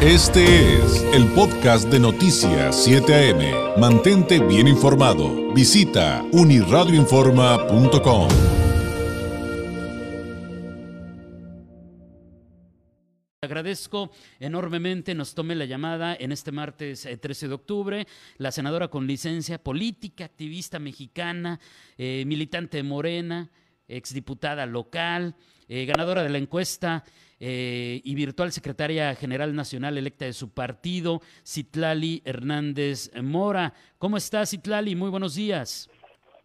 Este es el podcast de Noticias 7 AM. Mantente bien informado. Visita uniradioinforma.com. Agradezco enormemente nos tome la llamada en este martes 13 eh, de octubre la senadora con licencia política, activista mexicana, eh, militante de Morena, exdiputada local, eh, ganadora de la encuesta eh, y virtual secretaria general nacional electa de su partido, Citlali Hernández Mora. ¿Cómo estás, Citlali? Muy buenos días.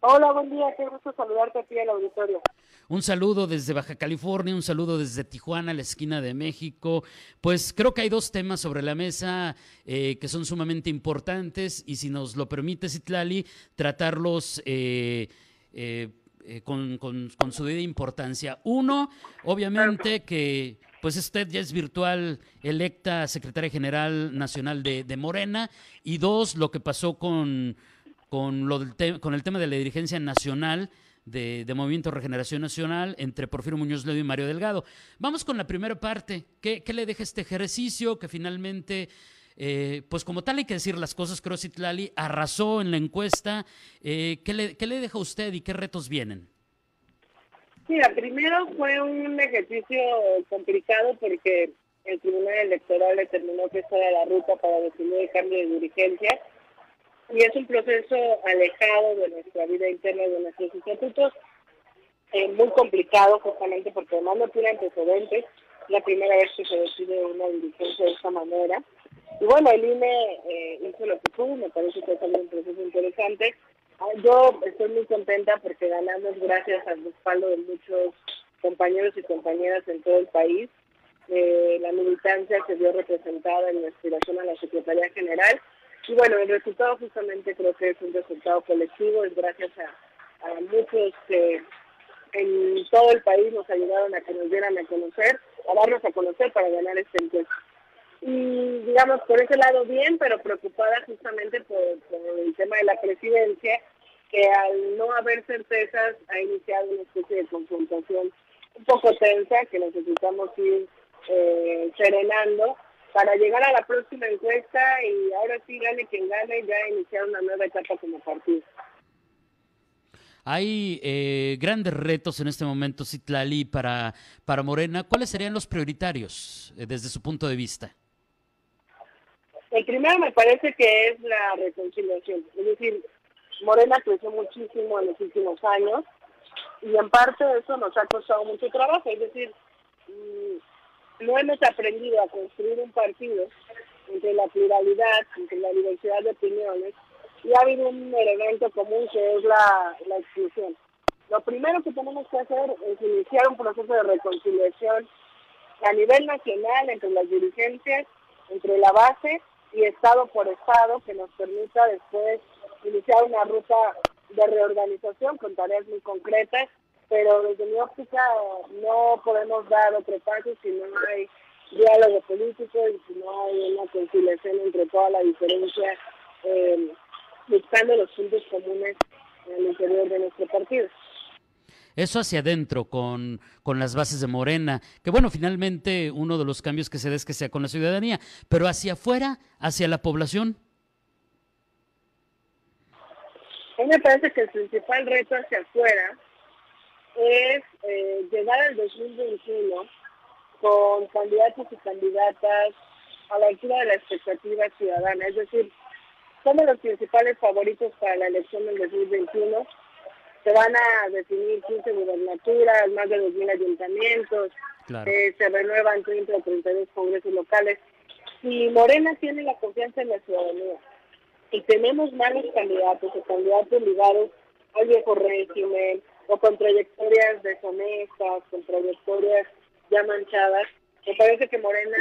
Hola, buen día. Qué gusto saludarte aquí en el auditorio. Un saludo desde Baja California, un saludo desde Tijuana, la esquina de México. Pues creo que hay dos temas sobre la mesa eh, que son sumamente importantes y si nos lo permite, Citlali, tratarlos eh, eh, con, con, su debida importancia. Uno, obviamente que pues usted ya es virtual electa secretaria general nacional de, Morena. Y dos, lo que pasó con, con, lo del con el tema de la dirigencia nacional de, Movimiento Regeneración Nacional entre Porfirio Muñoz Ledo y Mario Delgado. Vamos con la primera parte. ¿Qué, qué le deja este ejercicio que finalmente eh, pues como tal hay que decir las cosas, creo Citlali arrasó en la encuesta. Eh, ¿qué, le, ¿Qué le deja a usted y qué retos vienen? Mira, primero fue un ejercicio complicado porque el Tribunal Electoral determinó que esta era la ruta para definir el cambio de dirigencia y es un proceso alejado de nuestra vida interna, de nuestros estatutos, eh, muy complicado justamente porque además no tiene antecedentes, la primera vez que se decide una dirigencia de esta manera. Y bueno, el INE eh, hizo lo que pudo, me parece que es un proceso interesante. Ah, yo estoy muy contenta porque ganamos gracias al respaldo de muchos compañeros y compañeras en todo el país. Eh, la militancia se vio representada en la aspiración a la Secretaría General. Y bueno, el resultado justamente creo que es un resultado colectivo, es gracias a, a muchos que en todo el país nos ayudaron a que nos dieran a conocer, a darnos a conocer para ganar este encuentro y digamos por ese lado bien, pero preocupada justamente por, el tema de la presidencia, que al no haber certezas ha iniciado una especie de confrontación un poco tensa que necesitamos ir eh, serenando para llegar a la próxima encuesta y ahora sí gane quien gane, ya iniciar una nueva etapa como partido. Hay eh, grandes retos en este momento, Citlali, para, para Morena. ¿Cuáles serían los prioritarios eh, desde su punto de vista? El primero me parece que es la reconciliación, es decir, Morena creció muchísimo en los últimos años y en parte eso nos ha costado mucho trabajo, es decir, mm, no hemos aprendido a construir un partido entre la pluralidad, entre la diversidad de opiniones y ha habido un elemento común que es la, la exclusión. Lo primero que tenemos que hacer es iniciar un proceso de reconciliación a nivel nacional entre las dirigencias, entre la base y estado por estado que nos permita después iniciar una ruta de reorganización con tareas muy concretas, pero desde mi óptica no podemos dar otro paso si no hay diálogo político y si no hay una conciliación entre toda la diferencia, eh, buscando los puntos comunes en el interior de nuestro partido. Eso hacia adentro con, con las bases de Morena, que bueno, finalmente uno de los cambios que se da es que sea con la ciudadanía, pero hacia afuera, hacia la población. A mí me parece que el principal reto hacia afuera es eh, llegar al 2021 con candidatos y candidatas a la altura de la expectativa ciudadana. Es decir, somos los principales favoritos para la elección del 2021 se van a definir 15 gubernaturas, más de 2.000 ayuntamientos, eh, se renuevan 30 o 32 congresos locales. Y Morena tiene la confianza en la ciudadanía. Y tenemos malos candidatos o candidatos ligados al viejo régimen o con trayectorias deshonestas, con trayectorias ya manchadas. Me parece que Morena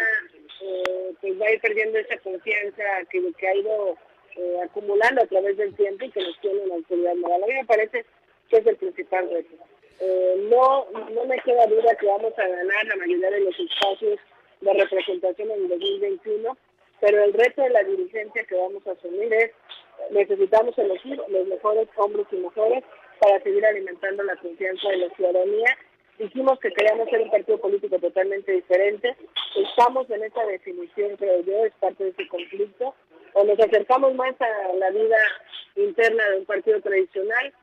eh, pues va a ir perdiendo esa confianza que, que ha ido eh, acumulando a través del tiempo y que nos tiene en la autoridad moral. A mí me parece que es el principal reto. Eh, no, no me queda duda que vamos a ganar la mayoría de los espacios de representación en el 2021, pero el reto de la dirigencia que vamos a asumir es necesitamos elegir los mejores hombres y mujeres para seguir alimentando la confianza de la ciudadanía dijimos que queríamos ser un partido político totalmente diferente. Estamos en esa definición, creo yo, es parte de ese conflicto. O nos acercamos más a la vida interna de un partido tradicional,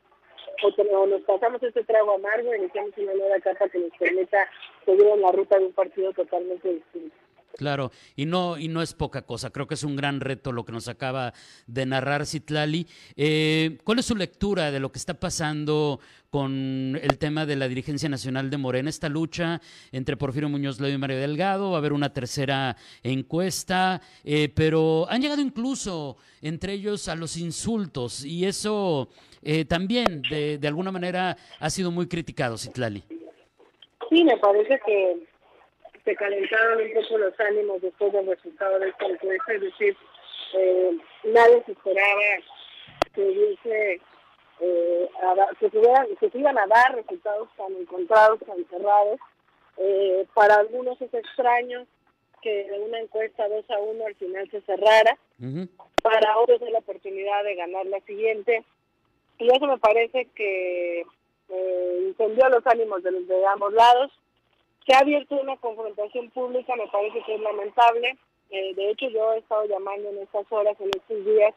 o, nos pasamos este trago amargo y iniciamos una nueva etapa que nos permita seguir en la ruta de un partido totalmente distinto. Claro, y no, y no es poca cosa, creo que es un gran reto lo que nos acaba de narrar Citlali. Eh, ¿Cuál es su lectura de lo que está pasando con el tema de la dirigencia nacional de Morena, esta lucha entre Porfirio Muñoz Ledo y Mario Delgado? Va a haber una tercera encuesta, eh, pero han llegado incluso entre ellos a los insultos y eso eh, también de, de alguna manera ha sido muy criticado, Citlali. Sí, me parece que se calentaron un poco los ánimos después del resultado de esta encuesta, es decir, eh, nadie se esperaba que hubiese eh, que, se que iban a dar resultados tan encontrados, tan cerrados. Eh, para algunos es extraño que de una encuesta 2 a 1 al final se cerrara. Para otros es la oportunidad de ganar la siguiente. Y eso me parece que eh, incendió los ánimos de, los de ambos lados. Se ha abierto una confrontación pública, me parece que es lamentable. Eh, de hecho, yo he estado llamando en estas horas, en estos días,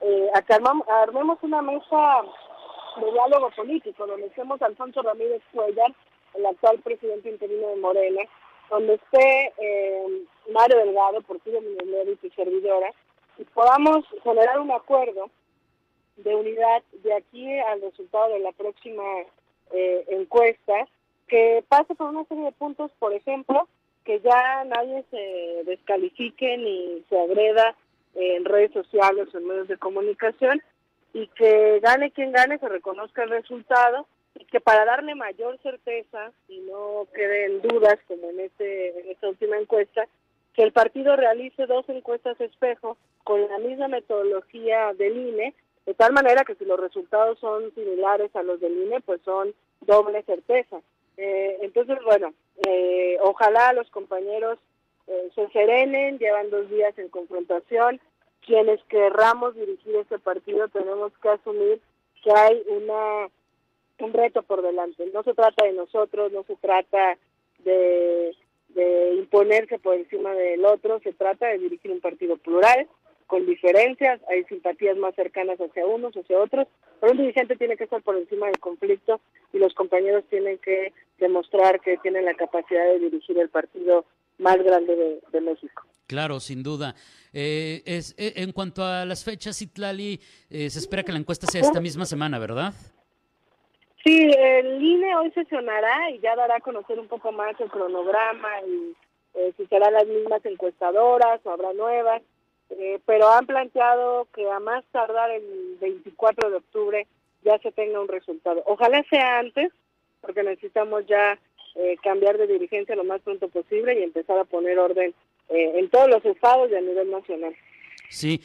eh, a que armemos una mesa de diálogo político, donde estemos Alfonso Ramírez Cuellar, el actual presidente interino de Morena, donde esté eh, Mario Delgado, Porfirio Muñoz y servidora, y podamos generar un acuerdo de unidad de aquí al resultado de la próxima eh, encuesta que pase por una serie de puntos, por ejemplo, que ya nadie se descalifique ni se agreda en redes sociales o en medios de comunicación y que gane quien gane, se reconozca el resultado y que para darle mayor certeza y no queden dudas como en, este, esta última encuesta, que el partido realice dos encuestas espejo con la misma metodología del INE, de tal manera que si los resultados son similares a los del INE, pues son doble certeza. Eh, entonces, bueno, eh, ojalá los compañeros eh, se serenen, llevan dos días en confrontación. Quienes querramos dirigir este partido tenemos que asumir que hay una un reto por delante. No se trata de nosotros, no se trata de, de imponerse por encima del otro, se trata de dirigir un partido plural, con diferencias, hay simpatías más cercanas hacia unos, hacia otros, pero un dirigente tiene que estar por encima del conflicto y los compañeros tienen que demostrar que tienen la capacidad de dirigir el partido más grande de, México. Claro, sin duda. Eh, es, eh, en cuanto a las fechas, Itlali, eh, se espera que la encuesta sea esta misma semana, ¿verdad? Sí, el INE hoy sesionará y ya dará a conocer un poco más el cronograma y si serán las mismas encuestadoras o habrá nuevas. Eh, pero han planteado que a más tardar el 24 de octubre ya se tenga un resultado. Ojalá sea antes, porque necesitamos ya eh, cambiar de dirigencia lo más pronto posible y empezar a poner orden eh, en todos los estados y a nivel nacional. Sí,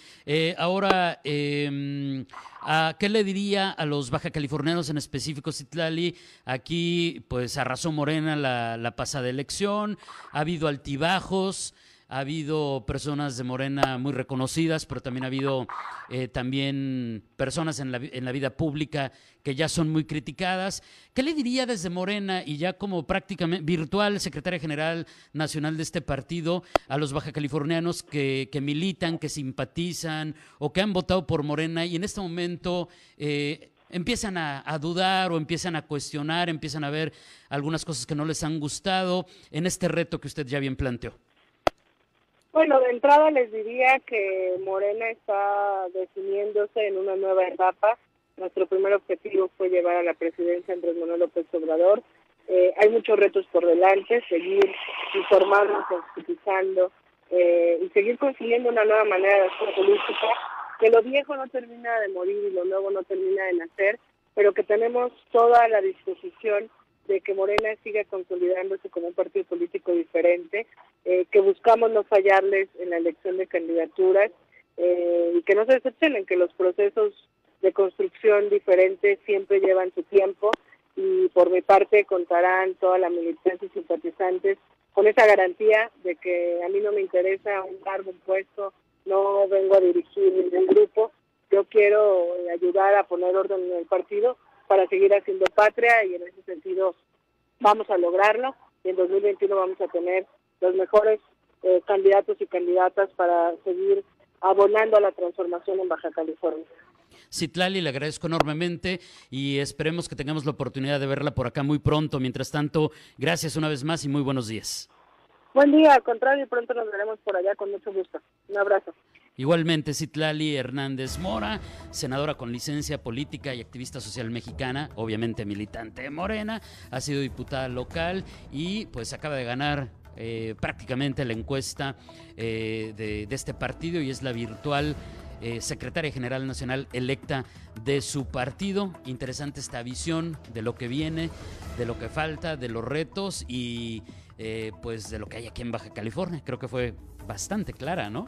ahora, em, ¿a ¿qué le diría a los baja californianos, en específico Citlali? Aquí, pues, arrasó Morena la, la pasada elección, ha habido altibajos, ha habido personas de Morena muy reconocidas, pero también ha habido eh, también personas en la, en la vida pública que ya son muy criticadas. ¿Qué le diría desde Morena y ya como prácticamente virtual secretaria general nacional de este partido a los baja californianos que, que militan, que simpatizan o que han votado por Morena y en este momento... Eh, empiezan a, a, dudar o empiezan a cuestionar, empiezan a ver algunas cosas que no les han gustado en este reto que usted ya bien planteó. Bueno, de entrada les diría que Morena está definiéndose en una nueva etapa. Nuestro primer objetivo fue llevar a la presidencia Andrés Manuel López Obrador. Eh, hay muchos retos por delante, seguir informando, sensibilizando eh, y seguir consiguiendo una nueva manera de hacer política, que lo viejo no termina de morir y lo nuevo no termina de nacer, pero que tenemos toda la disposición de que Morena siga consolidándose como un partido político diferente, eh, que buscamos no fallarles en la elección de candidaturas eh, y que no se decepcionen, que los procesos de construcción diferentes siempre llevan su tiempo y por mi parte contarán toda la militancia y simpatizantes con esa garantía de que a mí no me interesa un cargo, un puesto, no vengo a dirigir ningún grupo, yo quiero ayudar a poner orden en el partido para seguir haciendo patria y en ese sentido vamos a lograrlo y en 2021 vamos a tener los mejores eh, candidatos y candidatas para seguir abonando a la transformación en Baja California. Citlali, le agradezco enormemente y esperemos que tengamos la oportunidad de verla por acá muy pronto. Mientras tanto, gracias una vez más y muy buenos días. Buen día, al contrario, pronto nos veremos por allá con mucho gusto. Un abrazo. Igualmente, Citlali Hernández Mora, senadora con licencia política y activista social mexicana, obviamente militante de Morena, ha sido diputada local y pues acaba de ganar eh, prácticamente la encuesta eh, de, este partido y es la virtual eh, secretaria general nacional electa de su partido. Interesante esta visión de lo que viene, de lo que falta, de los retos y pues de lo que hay aquí en Baja California. Creo que fue bastante clara, ¿no?